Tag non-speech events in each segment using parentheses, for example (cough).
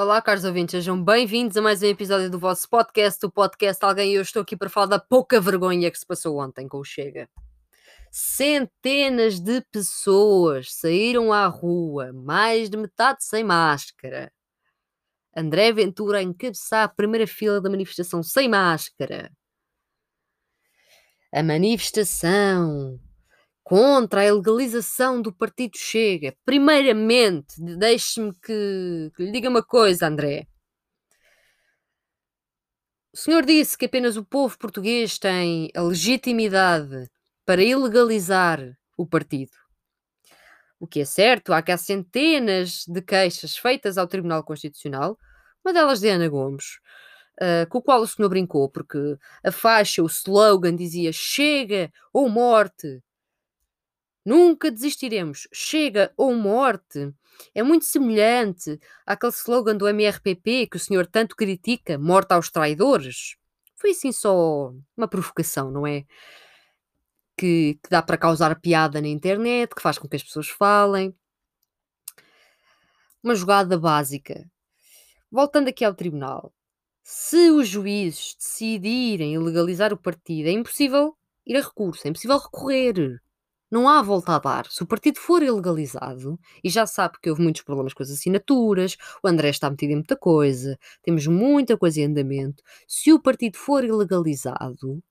Olá, caros ouvintes, sejam bem-vindos a mais um episódio do vosso podcast, o podcast Alguém. Eu estou aqui para falar da pouca vergonha que se passou ontem com o Chega. Centenas de pessoas saíram à rua, mais de metade sem máscara. André Ventura a encabeçar a primeira fila da manifestação sem máscara. A manifestação contra a legalização do Partido Chega. Primeiramente, deixe-me que, que lhe diga uma coisa, André. O senhor disse que apenas o povo português tem a legitimidade para ilegalizar o partido. O que é certo, há cá centenas de queixas feitas ao Tribunal Constitucional, uma delas de Ana Gomes, uh, com o qual o senhor brincou, porque a faixa, o slogan dizia chega ou morte Nunca desistiremos. Chega ou morte. É muito semelhante àquele slogan do MRPP que o senhor tanto critica, morte aos traidores. Foi assim só uma provocação, não é? Que, que dá para causar piada na internet, que faz com que as pessoas falem. Uma jogada básica. Voltando aqui ao tribunal. Se os juízes decidirem legalizar o partido, é impossível ir a recurso, é impossível recorrer não há volta a dar. Se o partido for ilegalizado, e já sabe que houve muitos problemas com as assinaturas, o André está metido em muita coisa, temos muita coisa em andamento. Se o partido for ilegalizado,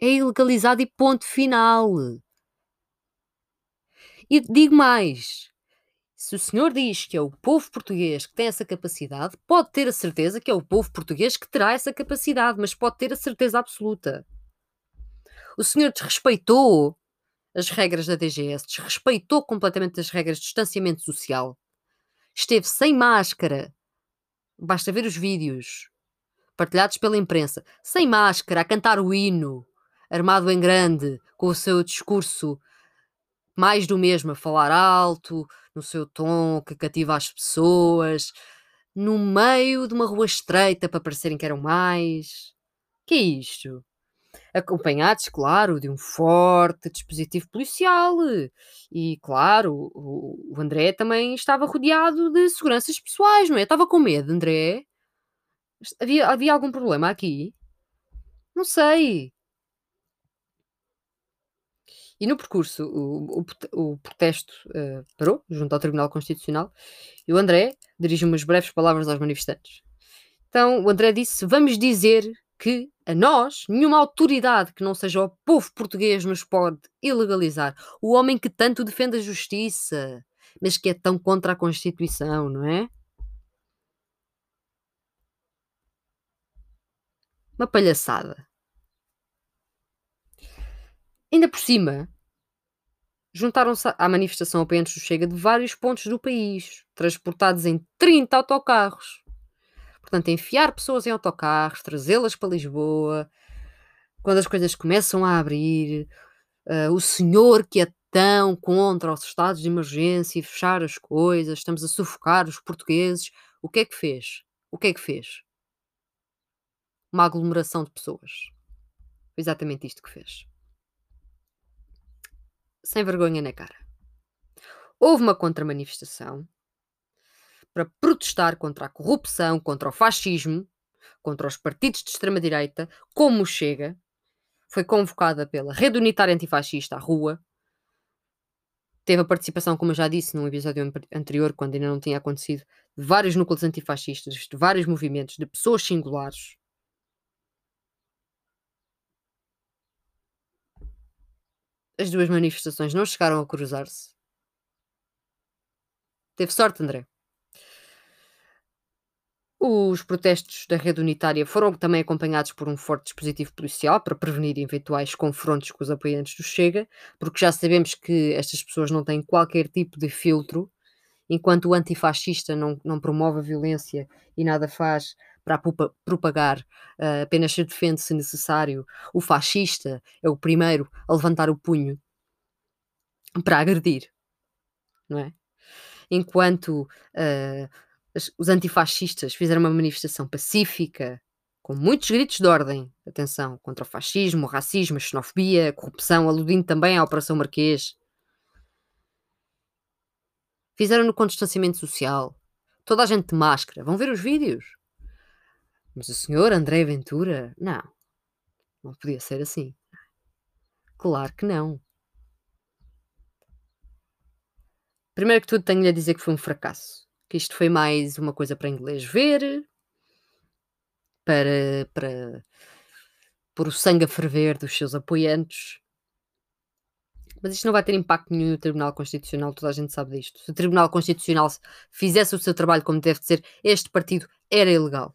é ilegalizado e ponto final. E digo mais: se o senhor diz que é o povo português que tem essa capacidade, pode ter a certeza que é o povo português que terá essa capacidade, mas pode ter a certeza absoluta. O senhor desrespeitou as regras da DGS, desrespeitou completamente as regras de distanciamento social, esteve sem máscara, basta ver os vídeos partilhados pela imprensa, sem máscara, a cantar o hino, armado em grande, com o seu discurso mais do mesmo, a falar alto, no seu tom que cativa as pessoas, no meio de uma rua estreita para parecerem que eram mais. Que é isto? Acompanhados, claro, de um forte dispositivo policial. E, claro, o, André também estava rodeado de seguranças pessoais, não é? Estava com medo, André. Havia, havia algum problema aqui? Não sei. E no percurso, o, o, o protesto uh, parou junto ao Tribunal Constitucional e o André dirigiu umas breves palavras aos manifestantes. Então o André disse: Vamos dizer que a nós, nenhuma autoridade que não seja o povo português nos pode ilegalizar. O homem que tanto defende a justiça, mas que é tão contra a Constituição, não é? Uma palhaçada. Ainda por cima, juntaram-se à manifestação apoiantes do Chega de vários pontos do país, transportados em 30 autocarros. Portanto, enfiar pessoas em autocarros, trazê-las para Lisboa, quando as coisas começam a abrir, uh, o senhor que é tão contra os estados de emergência e fechar as coisas, estamos a sufocar os portugueses, o que é que fez? O que é que fez? Uma aglomeração de pessoas. Foi exatamente isto que fez. Sem vergonha na cara. Houve uma contramanifestação para protestar contra a corrupção, contra o fascismo, contra os partidos de extrema-direita, como Chega. Foi convocada pela Rede Unitária Antifascista à rua. Teve a participação, como eu já disse num episódio anterior, quando ainda não tinha acontecido, de vários núcleos antifascistas, de vários movimentos, de pessoas singulares. As duas manifestações não chegaram a cruzar-se. Teve sorte, André. Os protestos da rede unitária foram também acompanhados por um forte dispositivo policial para prevenir eventuais confrontos com os apoiantes do Chega, porque já sabemos que estas pessoas não têm qualquer tipo de filtro, enquanto o antifascista não, não promove a violência e nada faz para propagar, uh, apenas se defende se necessário. O fascista é o primeiro a levantar o punho para agredir, não é? Enquanto uh, os antifascistas fizeram uma manifestação pacífica, com muitos gritos de ordem, atenção, contra o fascismo, o racismo, a xenofobia, a corrupção, aludindo também à Operação Marquês. Fizeram-no com distanciamento social, Toda a gente de máscara. Vão ver os vídeos. Mas o senhor André Ventura, não. Não podia ser assim. Claro que não. Primeiro que tudo, tenho-lhe a dizer que foi um fracasso. Que isto foi mais uma coisa para inglês ver, para, para pôr o sangue a ferver dos seus apoiantes. Mas isto não vai ter impacto nenhum no Tribunal Constitucional, toda a gente sabe disto. Se o Tribunal Constitucional fizesse o seu trabalho como deve ser, este partido era ilegal.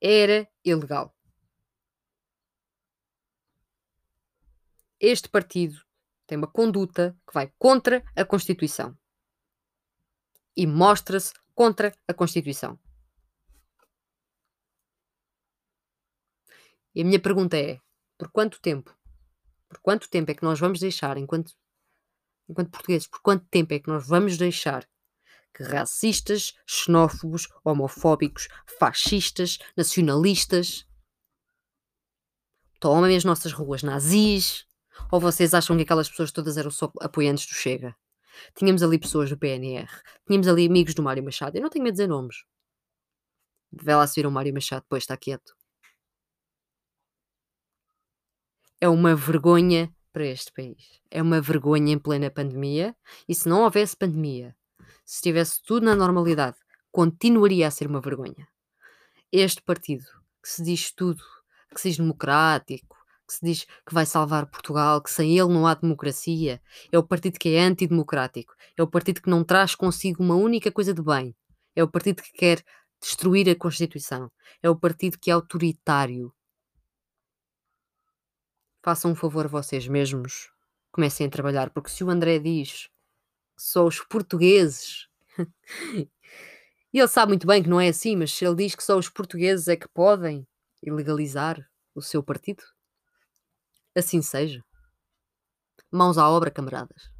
Era ilegal. Este partido tem uma conduta que vai contra a Constituição. E mostra-se contra a Constituição. E a minha pergunta é: por quanto tempo? Por quanto tempo é que nós vamos deixar, enquanto, enquanto portugueses, por quanto tempo é que nós vamos deixar que racistas, xenófobos, homofóbicos, fascistas, nacionalistas tomem as nossas ruas nazis? Ou vocês acham que aquelas pessoas todas eram só apoiantes do Chega? Tínhamos ali pessoas do PNR, tínhamos ali amigos do Mário Machado. Eu não tenho medo de dizer nomes. Vê lá se o Mário Machado, depois está quieto é uma vergonha para este país. É uma vergonha em plena pandemia. E se não houvesse pandemia, se estivesse tudo na normalidade, continuaria a ser uma vergonha. Este partido, que se diz tudo, que se diz democrático, que se diz que vai salvar Portugal, que sem ele não há democracia, é o partido que é antidemocrático, é o partido que não traz consigo uma única coisa de bem, é o partido que quer destruir a Constituição, é o partido que é autoritário, façam um favor vocês mesmos, comecem a trabalhar, porque se o André diz que só os portugueses, (laughs) e ele sabe muito bem que não é assim, mas se ele diz que só os portugueses é que podem ilegalizar o seu partido, assim seja. Mãos à obra, camaradas.